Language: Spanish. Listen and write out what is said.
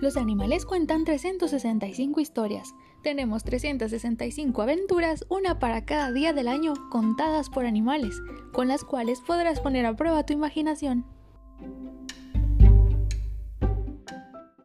Los animales cuentan 365 historias. Tenemos 365 aventuras, una para cada día del año, contadas por animales, con las cuales podrás poner a prueba tu imaginación.